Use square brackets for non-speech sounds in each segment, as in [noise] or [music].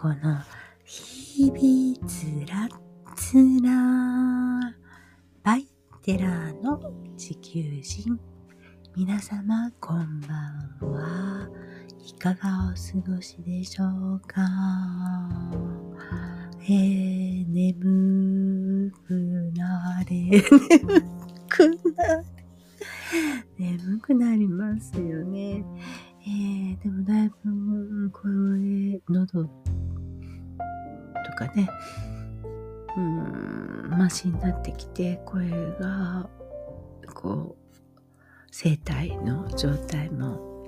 ソティスマサコの日々つらつらバイテラーの地球人。皆様こんばんは。いかがお過ごしでしょうか？えー、眠くなれ。眠 [laughs] て、声が、こう、声帯の状態も、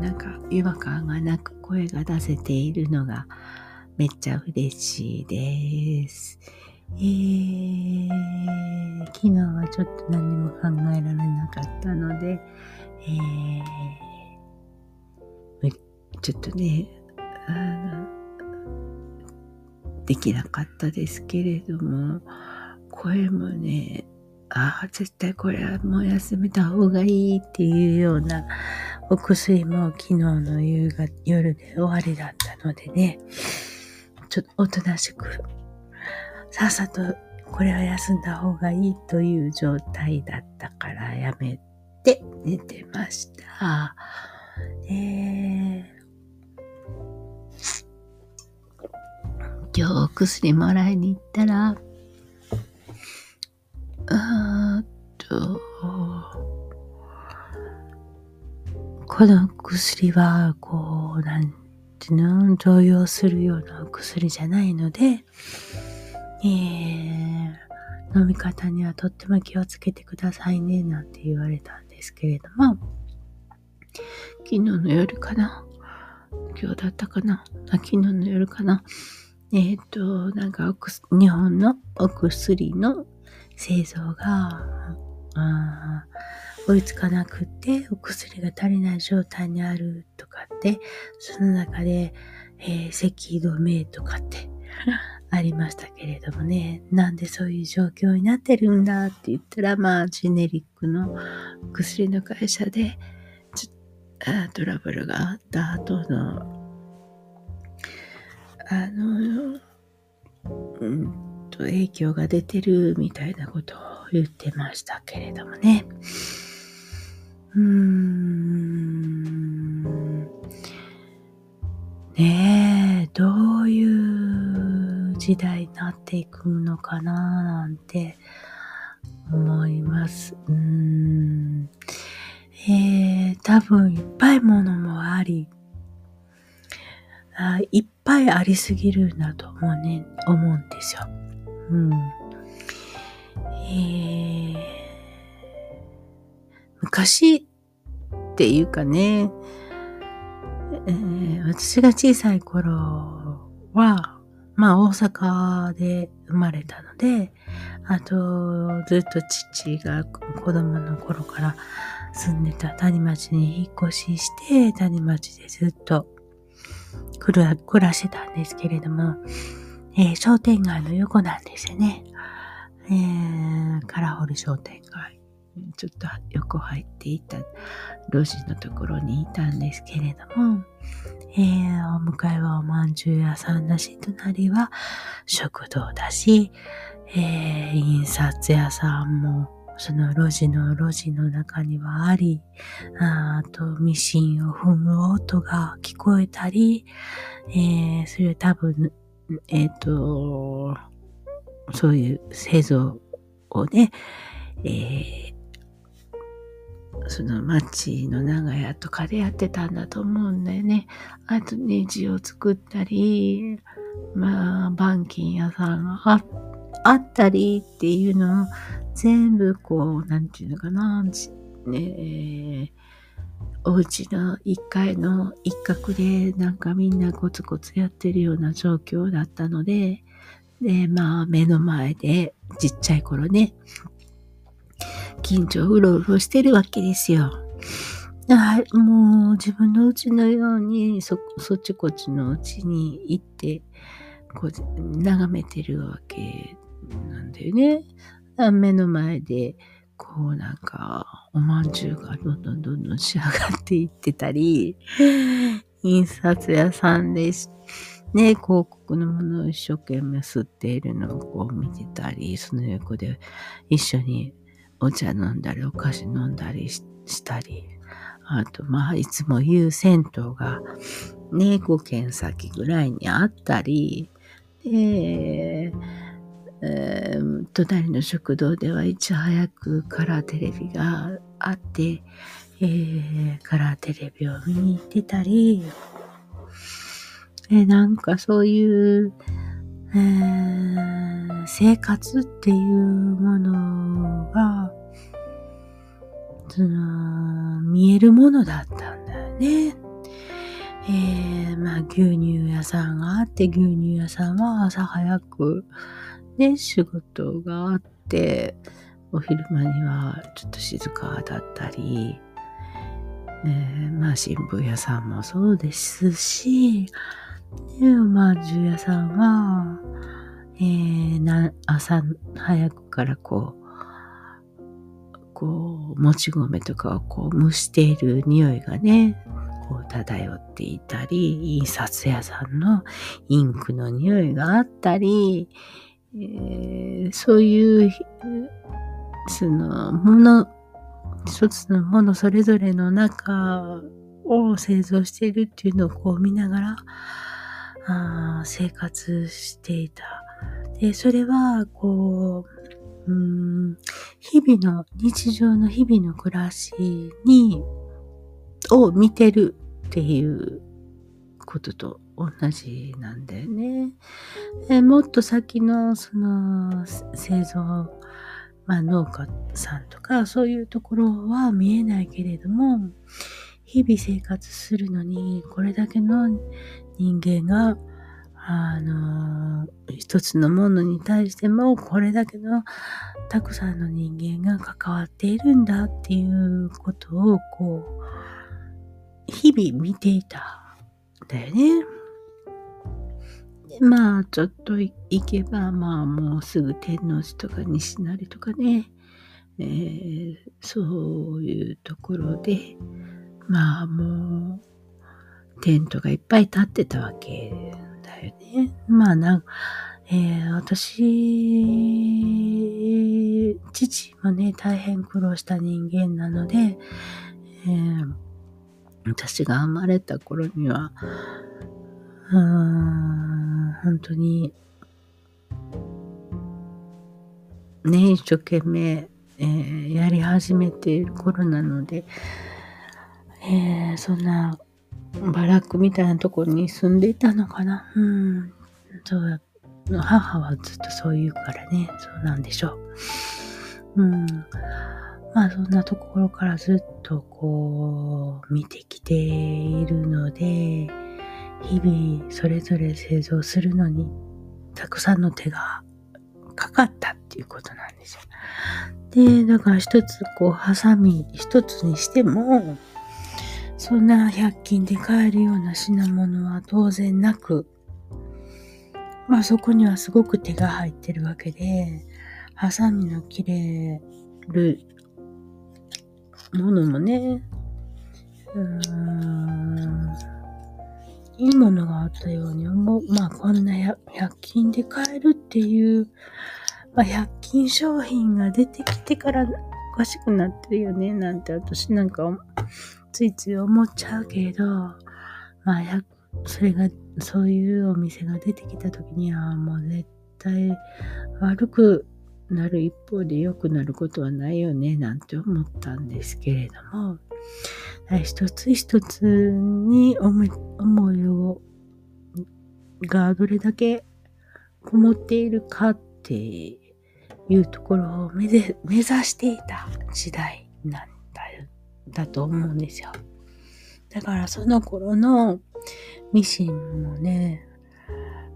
なんか違和感がなく声が出せているのがめっちゃ嬉しいです。えー、昨日はちょっと何も考えられなかったので、えーちょっとね、あの、できなかったですけれども、声もね、ああ、絶対これはもう休めた方がいいっていうようなお薬も昨日の夕方夜で終わりだったのでね、ちょっとおとなしく、さっさとこれは休んだ方がいいという状態だったからやめて寝てました。えー今日お薬もらいに行ったら、と、この薬は、こう、なんていうの、動揺するようなお薬じゃないので、えー、飲み方にはとっても気をつけてくださいね、なんて言われたんですけれども、昨日の夜かな今日だったかな昨日の夜かなえっ、ー、と、なんか日本のお薬の製造が、あ追いつかなくて、お薬が足りない状態にあるとかって、その中で、えー、咳止めとかって [laughs] ありましたけれどもね、なんでそういう状況になってるんだって言ったら、まあ、ジェネリックの薬の会社で、トラブルがあった後のあの、うんと、影響が出てるみたいなことを言ってましたけれどもね。うーん。ねえ、どういう時代になっていくのかななんて思います。うーん。えー、多分いっぱいものもあり、あいっぱいありすぎるんだと思うね、思うんですよ。うん。え、昔っていうかね、えー、私が小さい頃は、まあ大阪で生まれたので、あとずっと父が子供の頃から住んでた谷町に引っ越しして、谷町でずっと暮ら暮らしてたんですけれども、えー、商店街の横なんですよね。えー、カラホル商店街。ちょっと横入っていた路地のところにいたんですけれども、えー、お迎えはおまんじゅう屋さんだし、隣は食堂だし、えー、印刷屋さんもその路地の路地の中にはあり、あとミシンを踏む音が聞こえたり、えー、それ多分、えっ、ー、と、そういう製造をね、えー、その町の長屋とかでやってたんだと思うんだよね。あとネジを作ったり、まあ、板金屋さんがああったりっていうのを全部こう、なんていうのかな、ね、お家の一階の一角でなんかみんなコツコツやってるような状況だったので、で、まあ目の前でちっちゃい頃ね、近所うろうろしてるわけですよ。はい、もう自分の家のようにそ、そっちこっちの家に行って、こう、眺めてるわけなんだよね。目の前で、こうなんか、おまんじゅうがどんどんどんどん仕上がっていってたり、印刷屋さんでしね、広告のものを一生懸命吸っているのをこう見てたり、その横で一緒にお茶飲んだり、お菓子飲んだりしたり、あと、まあ、いつも言う銭湯が、ね、5軒先ぐらいにあったり、で、えー、隣の食堂ではいち早くカラーテレビがあって、えー、カラーテレビを見に行ってたり、え、なんかそういう、えー、生活っていうものが、その、見えるものだったんだよね。えー、まあ牛乳屋さんがあって、牛乳屋さんは朝早く、ね、仕事があって、お昼間にはちょっと静かだったり、えー、まあ新聞屋さんもそうですし、ね、おまんじゅう屋さんは、えー、な朝早くからこう、こう、もち米とかをこう蒸している匂いがね、こう漂っていたり、印刷屋さんのインクの匂いがあったり、えー、そういう、そのもの、一つのものそれぞれの中を製造しているっていうのをこう見ながら、あ生活していた。で、それは、こう、うん、日々の、日常の日々の暮らしに、を見てるっていうことと同じなんだよね。もっと先のその製造、まあ農家さんとかそういうところは見えないけれども、日々生活するのにこれだけの人間があの、一つのものに対してもこれだけのたくさんの人間が関わっているんだっていうことをこう、日々見ていたんだよね。でまあ、ちょっと行けば、まあもうすぐ天王寺とか西成とかね、えー、そういうところで、まあもう、テントがいっぱい立ってたわけだよね。まあなんえー、私、父もね、大変苦労した人間なので、えー、私が生まれた頃には、うん、本当に、ね、一生懸命、えー、やり始めている頃なので、えー、そんなバラックみたいなところに住んでいたのかな？うん。そう母はずっとそう言うからね、そうなんでしょう。うん。まあそんなところからずっとこう見てきているので、日々それぞれ製造するのにたくさんの手がかかったっていうことなんですよ。で、だから一つこうハサミ一つにしても、そんな100均で買えるような品物は当然なく、まあそこにはすごく手が入ってるわけで、ハサミの切れるものもね、うーん、いいものがあったように思う。まあこんな 100, 均で買えるっていう、まあ、100均商品が出てきてからおかしくなってるよね、なんて私なんかついつい思っちゃうけど、まあ、それが、そういうお店が出てきた時には、もう絶対悪くなる一方で良くなることはないよね、なんて思ったんですけれども、一つ一つに思いを、がどれだけこもっているかっていうところを目指していた時代なんですだと思うんですよ。だからその頃のミシンもね、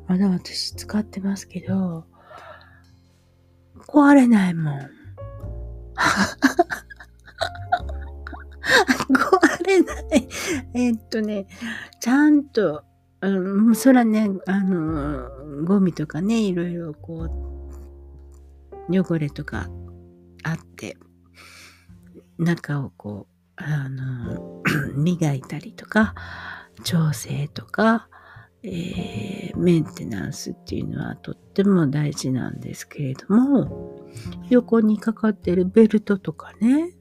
まだ私使ってますけど、壊れないもん。[laughs] 壊れない。えっとね、ちゃんと、うん、そらね、あの、ゴミとかね、いろいろこう、汚れとかあって、中をこう、あの、[clears throat] 磨いたりとか調整とか、えー、メンテナンスっていうのはとっても大事なんですけれども、横にかかってるベルトとかね、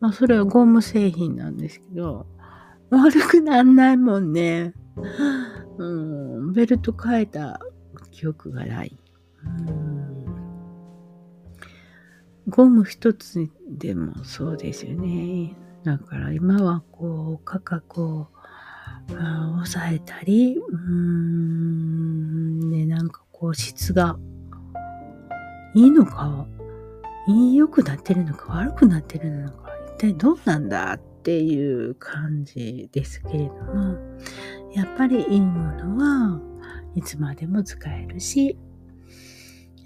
まあそれはゴム製品なんですけど、悪くなんないもんね。うん、ベルト変えた記憶がない。うんゴム一つでもそうですよね。だから今はこう価格を抑えたり、うーん、ね、なんかこう質がいいのか、いい良くなってるのか悪くなってるのか、一体どうなんだっていう感じですけれども、やっぱりいいものはいつまでも使えるし、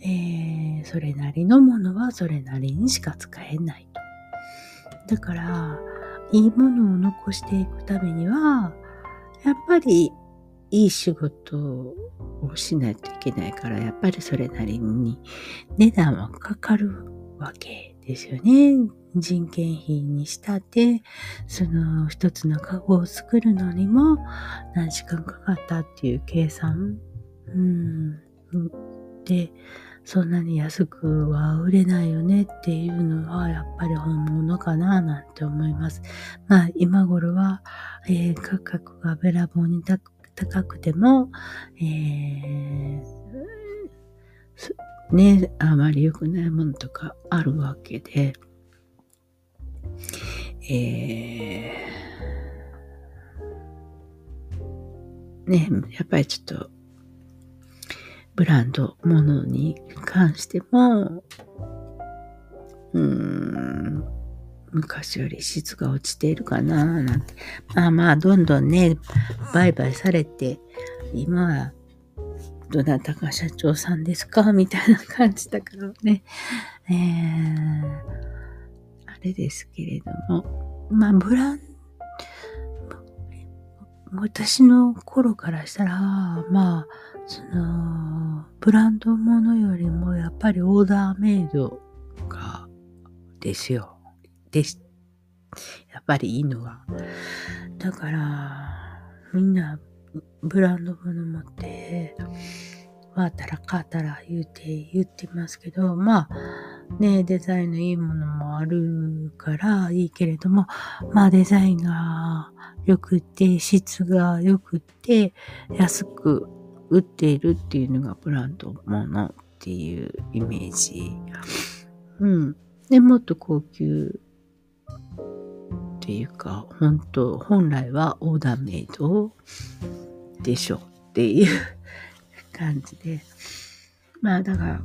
えー、それなりのものはそれなりにしか使えないと。だから、いいものを残していくためには、やっぱりいい仕事をしないといけないから、やっぱりそれなりに値段はかかるわけですよね。人件費にしたって、その一つのカゴを作るのにも何時間かかったっていう計算。うん。で、そんなに安くは売れないよねっていうのはやっぱり本物かななんて思います。まあ今頃は、えー、価格がべらぼうに高くても、えー、ね、あまり良くないものとかあるわけで、えー、ね、やっぱりちょっとブランドものに関しても、うーん、昔より質が落ちているかななんて。まあまあ、どんどんね、売買されて、今は、どなたか社長さんですかみたいな感じだからね。えー、あれですけれども。まあ、ブラン私の頃からしたら、まあ、その、ブランドものよりもやっぱりオーダーメイドが、ですよ。です。やっぱりいいのは。だから、みんなブランドもの持って、わたらかたら言うて、言ってますけど、まあ、ね、デザインのいいものもあるからいいけれども、まあデザインが良くて、質が良くて、安く売っているっていうのがブランドものっていうイメージ。うん。で、もっと高級っていうか、本当本来はオーダーメイドでしょっていう感じで。まあだから、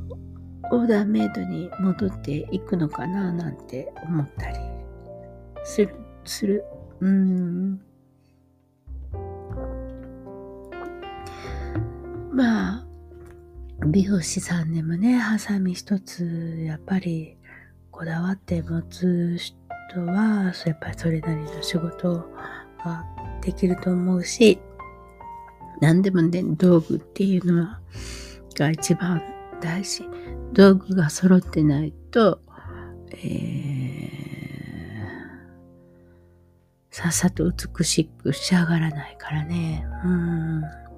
オーダーメイドに戻っていくのかななんて思ったりする、する。うん。まあ、美容師さんでもね、ハサミ一つ、やっぱりこだわって持つ人は、やっぱりそれなりの仕事ができると思うし、何でもね、道具っていうのは、が一番大事。道具が揃ってないと、えー、さっさと美しく仕上がらないからね。うん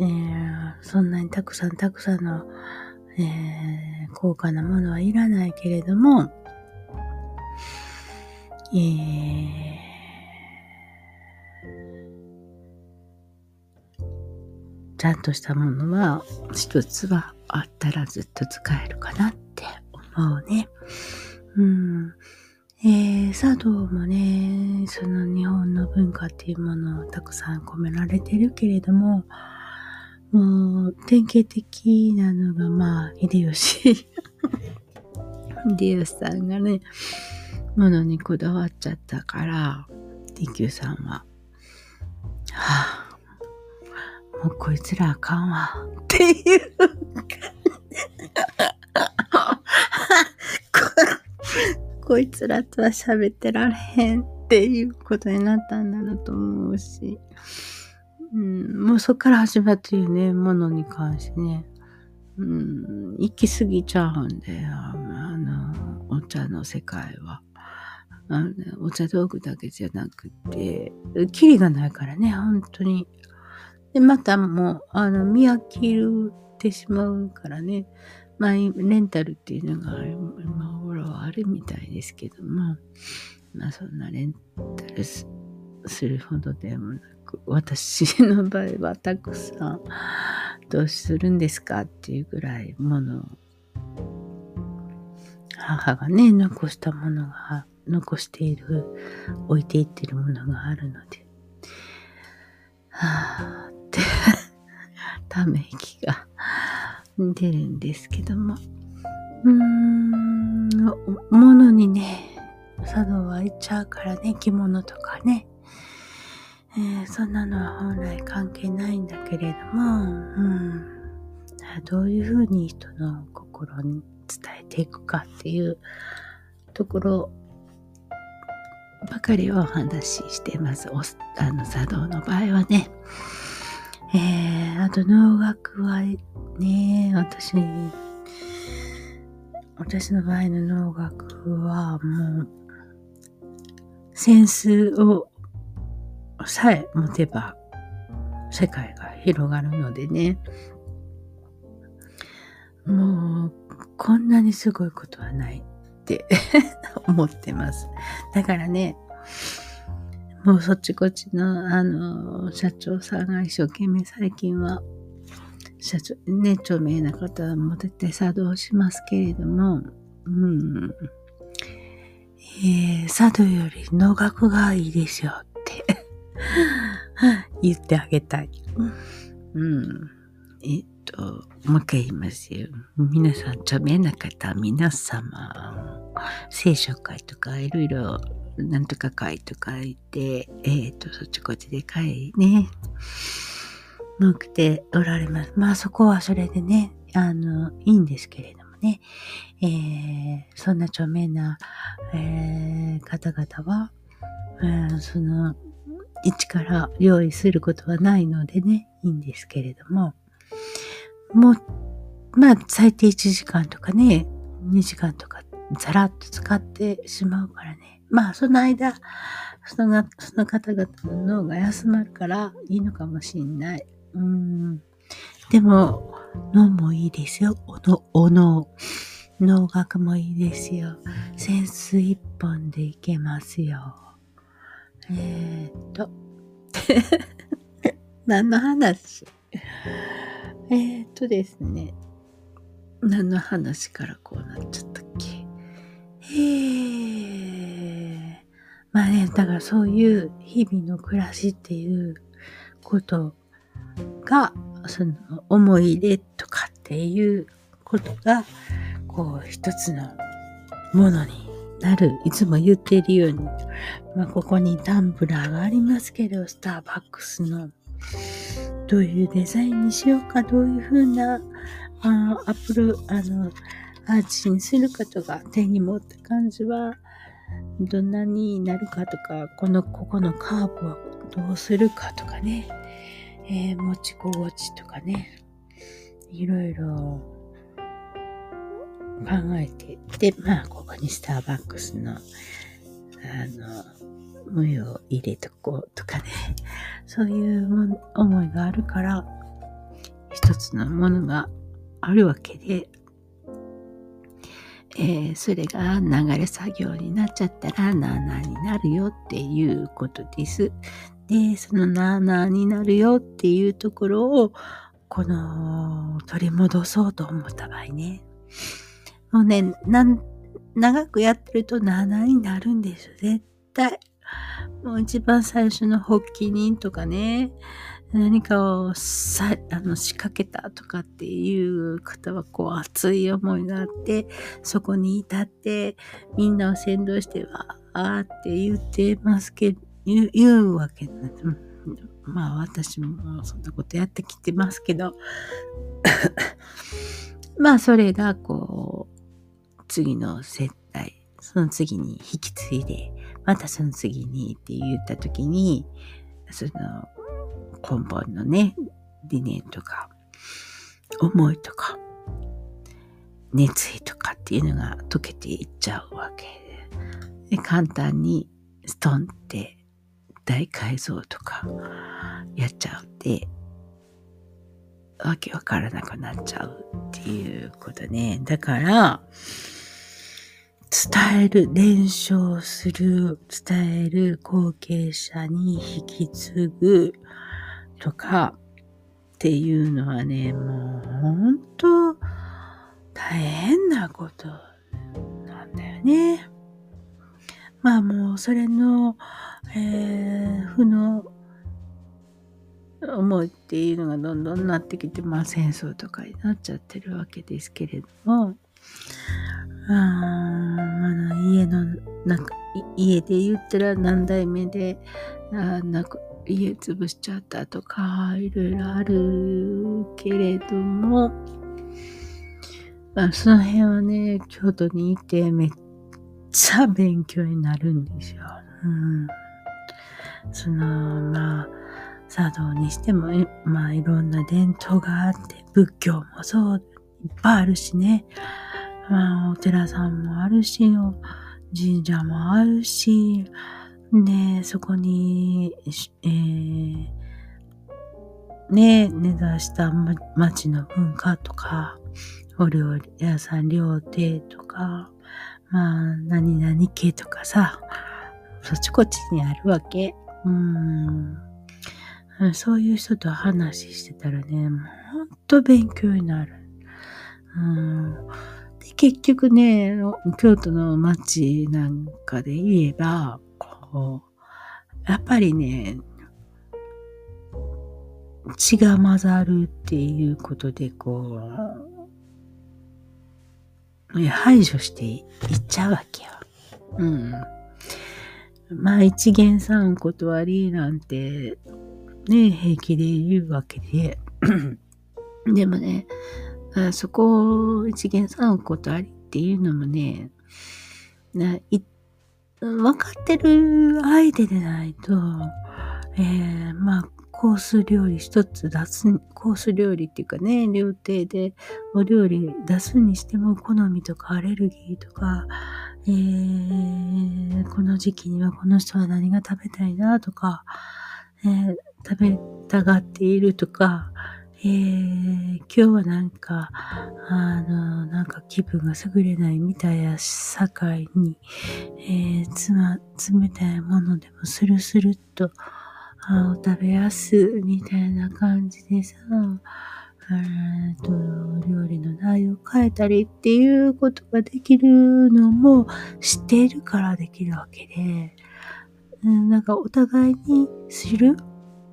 えー、そんなにたくさんたくさんの、えー、高価なものはいらないけれども、えー、ちゃんとしたものは一つはあったらずっと使えるかなって思うね。うん。えー、茶道もね、その日本の文化っていうものをたくさん込められてるけれども、もう、典型的なのが、まあ、秀吉。[laughs] 秀吉さんがね、ものにこだわっちゃったから、DQ さんは、はあ、もうこいつらあかんわ、っていうこ。[laughs] こいつらとは喋ってられへんっていうことになったんだろうと思うし。うん、もうそっから始まっていうね、ものに関してね、うん、行き過ぎちゃうんで、あの、お茶の世界は。あの、お茶道具だけじゃなくて、キリがないからね、本当に。で、またもう、あの、見飽きるってしまうからね、まあ、レンタルっていうのが今頃あるみたいですけども、まあ、そんなレンタルするほどでもなく、私の場合はたくさん、どうするんですかっていうぐらいもの、母がね、残したものが、残している、置いていってるものがあるので、はぁって、ため息が出るんですけども、うーん、物にね、茶道は行っちゃうからね、着物とかね。えー、そんなのは本来関係ないんだけれども、うん、どういうふうに人の心に伝えていくかっていうところばかりをお話ししてます。おあの茶道の場合はね。えー、あと能楽はね、私、私の場合の能楽はもう、センスをさえ持てば世界が広がるのでね。もう、こんなにすごいことはないって [laughs] 思ってます。だからね、もうそっちこっちの、あの、社長さんが一生懸命最近は、社長、ね、著名な方も出て作動しますけれども、うん。えー、佐渡より能楽がいいですよって [laughs] 言ってあげたい。うん。えっと、もう一回言いますよ。皆さん、著名な方、皆様、聖書会とか、いろいろ、なんとか会とか言って、えっ、と、そっちこっちで会ね、向くておられます。まあ、そこはそれでね、あの、いいんですけれどもね、えー、そんな著名な、えー、方々は、えー、その、一から用意することはないのでね、いいんですけれども、もう、まあ、最低1時間とかね、2時間とか、ざらっと使ってしまうからね。まあ、その間、そのその方々の脳が休まるからいいのかもしんない。うん。でも、脳もいいですよ。おの、お脳。脳学もいいですよ。センス一本でいけますよ。えー、っと。[laughs] 何の話？えー、っとですね。何の話からこうなっちゃったっけ？えー。まあね、だからそういう日々の暮らしっていうことが、その思い出とかっていうことが、こう一つのものになる。いつも言っているように、まあ、ここにタンブラーがありますけど、スターバックスの、どういうデザインにしようか、どういうふうな、あアップル、あの、アーチにするかとか、手に持った感じは、どんなになるかとか、この、ここのカーブをどうするかとかね、えー、持ち心地とかね、いろいろ考えて、で、まあ、ここにスターバックスの、あの、模様を入れとこうとかね、[laughs] そういう思いがあるから、一つのものがあるわけで、えー、それが流れ作業になっちゃったらなあなあになるよっていうことです。で、そのなあなあになるよっていうところを、この取り戻そうと思った場合ね、もうね、なん、長くやってると7になるんですよ、絶対。もう一番最初の発起人とかね、何かをさあの仕掛けたとかっていう方はこう熱い思いがあって、そこに至ってみんなを先導してわーって言ってますけど、言う言うわけなんです。まあ私もそんなことやってきてますけど、まあそれがこう、次の世代、その次に引き継いで、またその次にって言った時に、その根本のね、理念とか、思いとか、熱意とかっていうのが溶けていっちゃうわけで。で簡単にストンって大改造とかやっちゃうって、わけわからなくなっちゃうっていうことね。だから、伝える、伝承する、伝える後継者に引き継ぐとかっていうのはね、もう本当大変なことなんだよね。まあもうそれの、えー、負の思いっていうのがどんどんなってきて、まあ戦争とかになっちゃってるわけですけれども、あまだ家の、なんか、家で言ったら何代目で、あなんか家潰しちゃったとか、いろいろあるけれども、まあ、その辺はね、京都にいてめっちゃ勉強になるんですよ。うん。その、まあ、茶道にしても、まあいろんな伝統があって、仏教もそう、いっぱいあるしね。まあお寺さんもあるし、神社もあるし、で、そこに、えー、ね、根ざした町の文化とか、お料理屋さん料亭とか、まあ、何々家とかさ、そっちこっちにあるわけ。うん。そういう人と話してたらね、もうほんと勉強になる。うん、で結局ね、京都の街なんかで言えば、こう、やっぱりね、血が混ざるっていうことで、こう、排除していっちゃうわけよ。うん。まあ、一元三断りなんてね、平気で言うわけで。[coughs] でもね、あそこを一元三ことありっていうのもね、な分かってる相手でないと、えー、まあ、コース料理一つ出す、コース料理っていうかね、料亭でお料理出すにしても好みとかアレルギーとか、えー、この時期にはこの人は何が食べたいなとか、えー、食べたがっているとか、えー、今日はなんか、あの、なんか気分が優れないみたいや境に、えー、つま、冷たいものでもスルスルっと、あ食べやすみたいな感じでさ、えーと、料理の内容を変えたりっていうことができるのも知っているからできるわけで、なんかお互いに知る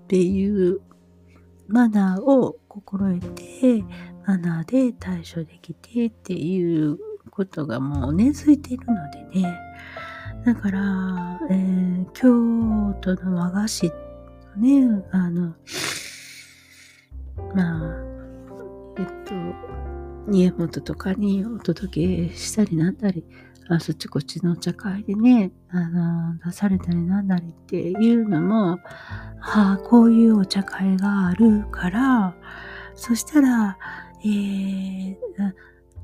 っていうマナーを心得て、マナーで対処できてっていうことがもう根付いているのでね。だから、えー、京都の和菓子ね、あの、まあ、えっと、家元とかにお届けしたりなんだり、あそっちこっちのお茶会でね、あの、出されたりなんだりっていうのも、はあ、こういうお茶会があるから、そしたら、えー、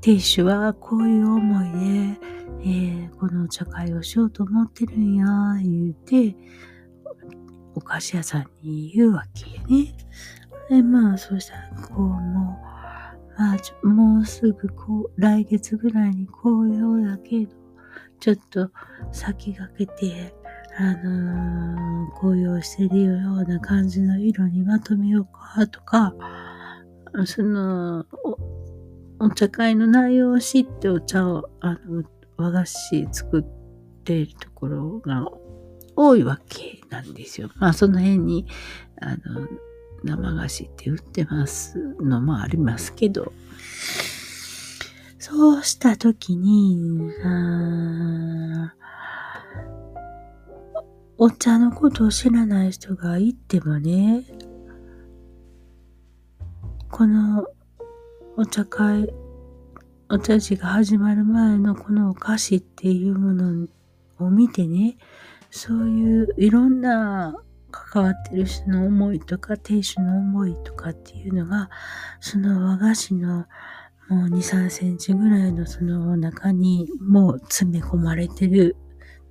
亭主はこういう思いで、えー、このお茶会をしようと思ってるんや、言うて、お菓子屋さんに言うわけね。で、まあ、そしたら、こう、もうまあ、もうすぐこう、来月ぐらいに紅葉やけど、ちょっと先駆けて、あのー、紅葉してるような感じの色にまとめようかとか、その、お茶会の内容を知ってお茶を、あの、和菓子作っているところが多いわけなんですよ。まあその辺に、あの、生菓子って売ってますのもありますけど、そうしたときに、お茶のことを知らない人がいてもね、このお茶会、お茶事が始まる前のこのお菓子っていうものを見てね、そういういろんな関わってる人の思いとか、亭主の思いとかっていうのが、その和菓子のもう2、3センチぐらいのその中にもう詰め込まれてる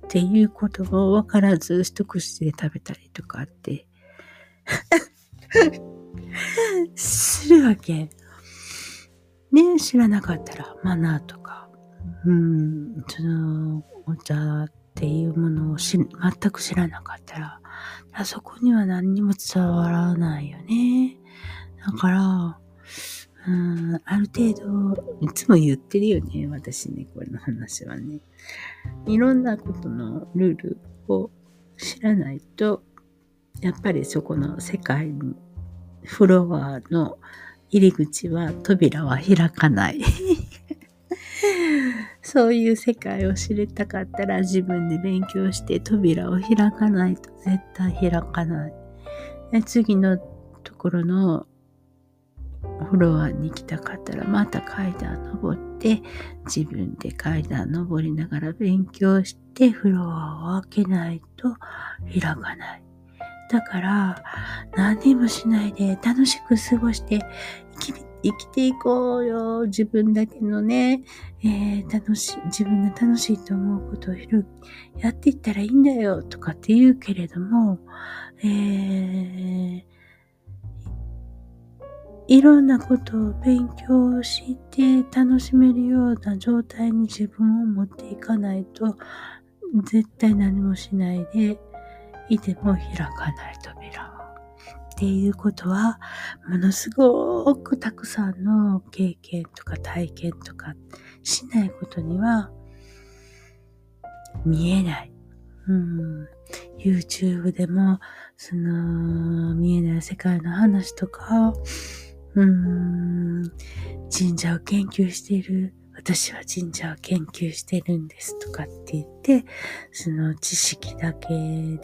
っていうこともわからず一口で食べたりとかってするわけ。ね知らなかったらマナーとか、うん、そのお茶っていうものを全く知らなかったら、あそこには何にも伝わらないよね。だから、うん、ある程度、いつも言ってるよね、私ね、これの話はね。いろんなことのルールを知らないと、やっぱりそこの世界に、フロアの入り口は、扉は開かない。そういう世界を知りたかったら自分で勉強して扉を開かないと絶対開かない。次のところのフロアに行きたかったらまた階段登って自分で階段登りながら勉強してフロアを開けないと開かない。だから何もしないで楽しく過ごして生き生きていこうよ。自分だけのね、えー、楽しい、自分が楽しいと思うことをやっていったらいいんだよとかって言うけれども、えー、いろんなことを勉強して楽しめるような状態に自分を持っていかないと、絶対何もしないでいても開かない扉。ていうことは、ものすごくたくさんの経験とか体験とかしないことには見えない。うん、YouTube でも、その、見えない世界の話とか、うん、神社を研究している、私は神社を研究してるんですとかって言って、その知識だけ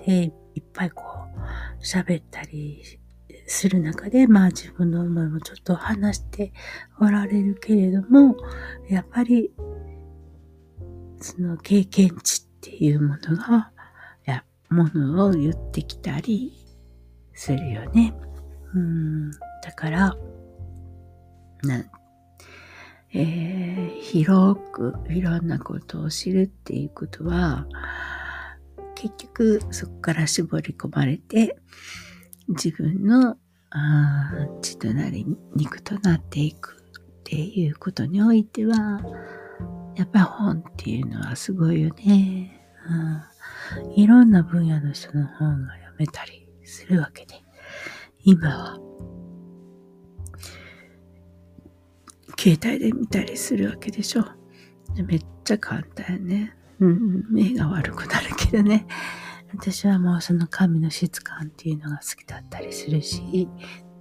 でいっぱいこう喋ったりする中で、まあ自分の思いもちょっと話しておられるけれども、やっぱり、その経験値っていうものが、や、ものを言ってきたりするよね。うん、だから、な、えー、広くいろんなことを知るっていうことは、結局そこから絞り込まれて、自分の血となり肉となっていくっていうことにおいては、やっぱ本っていうのはすごいよね。うん、いろんな分野の人の本が読めたりするわけで、今は携帯で見たりするわけでしょ。めっちゃ簡単やね。うん、目が悪くなるけどね。私はもうその神の質感っていうのが好きだったりするし、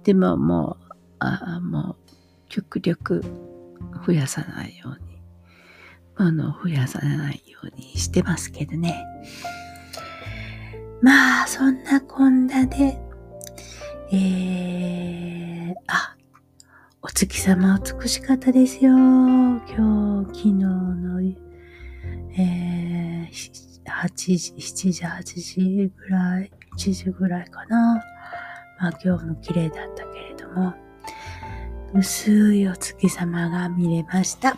でももう、あもう極力増やさないように、もの増やさないようにしてますけどね。まあ、そんなこんなで、えー、あ、お月様美しかったですよ。今日、昨日の、えー、8時、7時、8時ぐらい、1時ぐらいかな。まあ今日も綺麗だったけれども、薄いお月様が見れました。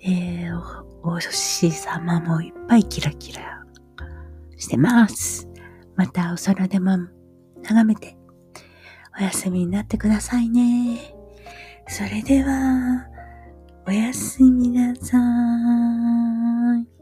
えー、お、お星様もいっぱいキラキラしてます。またお空でも眺めてお休みになってくださいね。それでは、おやすみなさい。